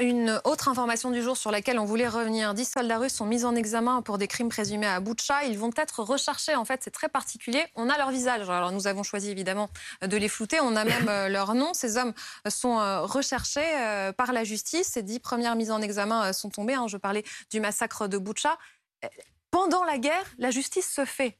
Une autre information du jour sur laquelle on voulait revenir. Dix soldats russes sont mis en examen pour des crimes présumés à Boutcha. Ils vont être recherchés. En fait, c'est très particulier. On a leur visage. Alors, nous avons choisi évidemment de les flouter. On a même euh, leur nom. Ces hommes sont euh, recherchés euh, par la justice. Ces dix premières mises en examen sont tombées. Hein. Je parlais du massacre de Boutcha. Pendant la guerre, la justice se fait.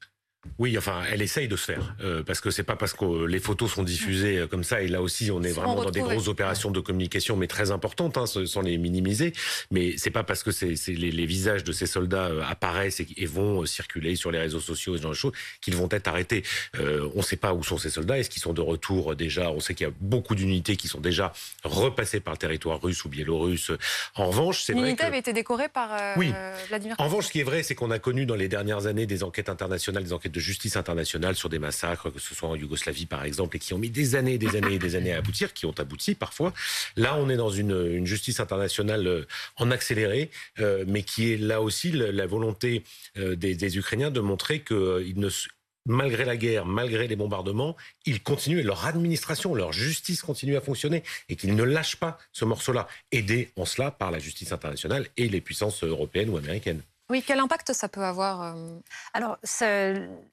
Oui, enfin, elle essaye de se faire, euh, parce que c'est pas parce que les photos sont diffusées euh, comme ça, et là aussi, on est vraiment dans des grosses opérations de communication, mais très importantes, hein, sans les minimiser. Mais c'est pas parce que c'est les, les, visages de ces soldats euh, apparaissent et, vont circuler sur les réseaux sociaux et ce genre de choses qu'ils vont être arrêtés. On ne sait pas où sont ces soldats, est-ce qu'ils sont de retour déjà? On sait qu'il y a beaucoup d'unités qui sont déjà repassées par le territoire russe ou biélorusse. En revanche, c'est vrai L'unité avait été décorée par oui. Vladimir. En revanche, ce qui est vrai, c'est qu'on a connu dans les dernières années des enquêtes internationales, des enquêtes de justice internationale sur des massacres, que ce soit en Yougoslavie par exemple, et qui ont mis des années, des années et des années à aboutir, qui ont abouti parfois. Là, on est dans une, justice internationale euh, en accéléré, euh, mais qui est là aussi la, volonté euh, des, Ukrainiens de montrer qu'ils ne malgré la guerre, malgré les bombardements, ils continuent leur administration, leur justice continue à fonctionner et qu'ils ne lâchent pas ce morceau-là, aidés en cela par la justice internationale et les puissances européennes ou américaines. Oui, quel impact ça peut avoir Alors,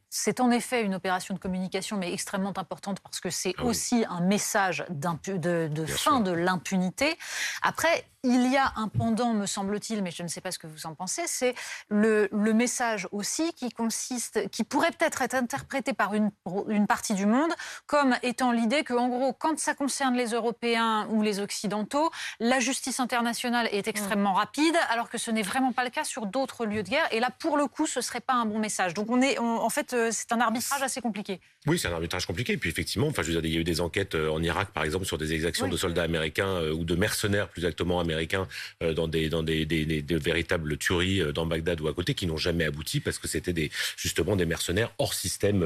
c'est en effet une opération de communication, mais extrêmement importante parce que c'est ah aussi un message de, de fin de l'impunité. Après, il y a un pendant, me semble-t-il, mais je ne sais pas ce que vous en pensez, c'est le, le, message aussi qui consiste, qui pourrait peut-être être interprété par une, une partie du monde comme étant l'idée que, en gros, quand ça concerne les Européens ou les Occidentaux, la justice internationale est extrêmement rapide, alors que ce n'est vraiment pas le cas sur d'autres lieux de guerre. Et là, pour le coup, ce serait pas un bon message. Donc, on est, en fait, euh, c'est un arbitrage assez compliqué. Oui, c'est un arbitrage compliqué. Et puis, effectivement, enfin, je veux dire, il y a eu des enquêtes euh, en Irak, par exemple, sur des exactions de soldats américains euh, ou de mercenaires, plus exactement américains euh, dans des dans des, véritables tueries euh, dans Bagdad ou à côté qui n'ont jamais abouti parce que c'était des justement des mercenaires hors système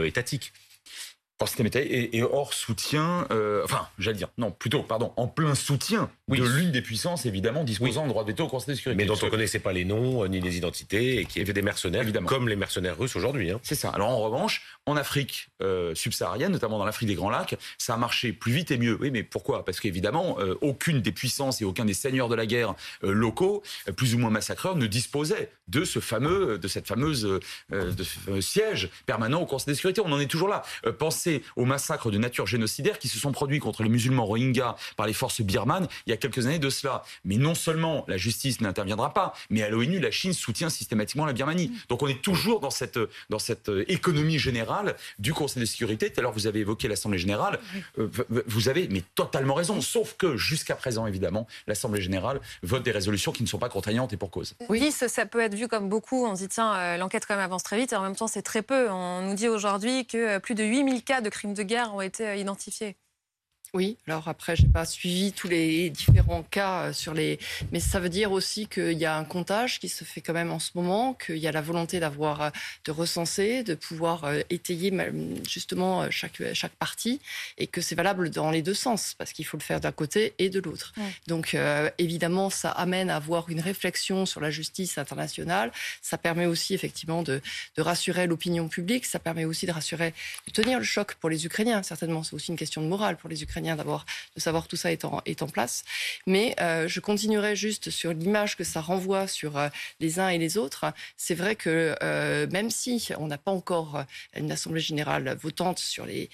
euh, étatique et, et hors soutien, euh, enfin, j'allais dire, non, plutôt, pardon, en plein soutien de l'une des puissances, évidemment, disposant de droit de veto au Conseil de sécurité. Mais dont on ne connaissait pas les noms, euh, ni les identités, et qui étaient des mercenaires, évidemment. comme les mercenaires russes aujourd'hui. Hein. C'est ça. Alors, en revanche, en Afrique euh, subsaharienne, notamment dans l'Afrique des Grands Lacs, ça a marché plus vite et mieux. Oui, mais pourquoi? Parce qu'évidemment, aucune des puissances et aucun des seigneurs de la guerre locaux, plus ou moins massacreurs, ne disposait de ce fameux, de cette fameuse, de siège permanent au Conseil de sécurité. On en est toujours là. pensez au massacre de nature génocidaire qui se sont produits contre les musulmans rohingyas par les forces birmanes il y a quelques années de cela. Mais non seulement la justice n'interviendra pas, mais à l'ONU, la Chine soutient systématiquement la Birmanie. Donc on est toujours dans cette, dans cette euh, économie générale du Conseil de sécurité. Tout à l'heure, vous avez évoqué l'Assemblée générale. Euh, vous avez mais totalement raison. Sauf que jusqu'à présent, évidemment, l'Assemblée générale vote des résolutions qui ne sont pas contraignantes et pour cause. Oui, ça peut être vu comme beaucoup. On se dit, tiens, euh, l'enquête quand même avance très vite. Et en même temps, c'est très peu. On nous dit aujourd'hui que plus de 8000 cas de crimes de guerre ont été identifiés. Oui, alors après, j'ai pas suivi tous les différents cas euh, sur les, mais ça veut dire aussi qu'il y a un comptage qui se fait quand même en ce moment, qu'il y a la volonté d'avoir, euh, de recenser, de pouvoir euh, étayer justement chaque chaque partie, et que c'est valable dans les deux sens, parce qu'il faut le faire d'un côté et de l'autre. Donc évidemment, ça amène à avoir une réflexion sur la justice internationale. Ça permet aussi effectivement de, de rassurer l'opinion publique. Ça permet aussi de rassurer, de tenir le choc pour les Ukrainiens. Certainement, c'est aussi une question de morale pour les Ukrainiens d'abord de savoir tout ça est en, est en place. Mais euh, je continuerai juste sur l'image que ça renvoie sur euh, les uns et les autres. C'est vrai que euh, même si on n'a pas encore une assemblée générale votante sur les,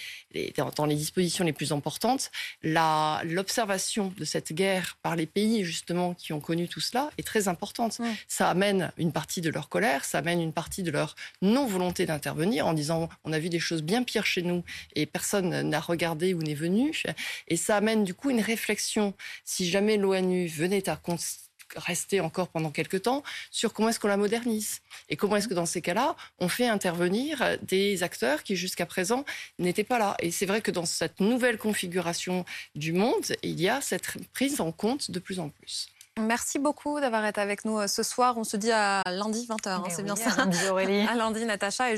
dans les dispositions les plus importantes, l'observation de cette guerre par les pays justement qui ont connu tout cela est très importante. Ça amène une partie de leur colère, ça amène une partie de leur non volonté d'intervenir en disant on a vu des choses bien pires chez nous et personne n'a regardé ou n'est venu. Et ça amène du coup une réflexion, si jamais l'ONU venait à rester encore pendant quelques temps sur comment est-ce qu'on la modernise et comment est-ce que dans ces cas-là, on fait intervenir des acteurs qui jusqu'à présent n'étaient pas là. Et c'est vrai que dans cette nouvelle configuration du monde, il y a cette prise en compte de plus en plus. Merci beaucoup d'avoir été avec nous euh, ce soir. On se dit à lundi 20h, hein, c'est bien ça. Lundi Aurélie. À lundi Natacha.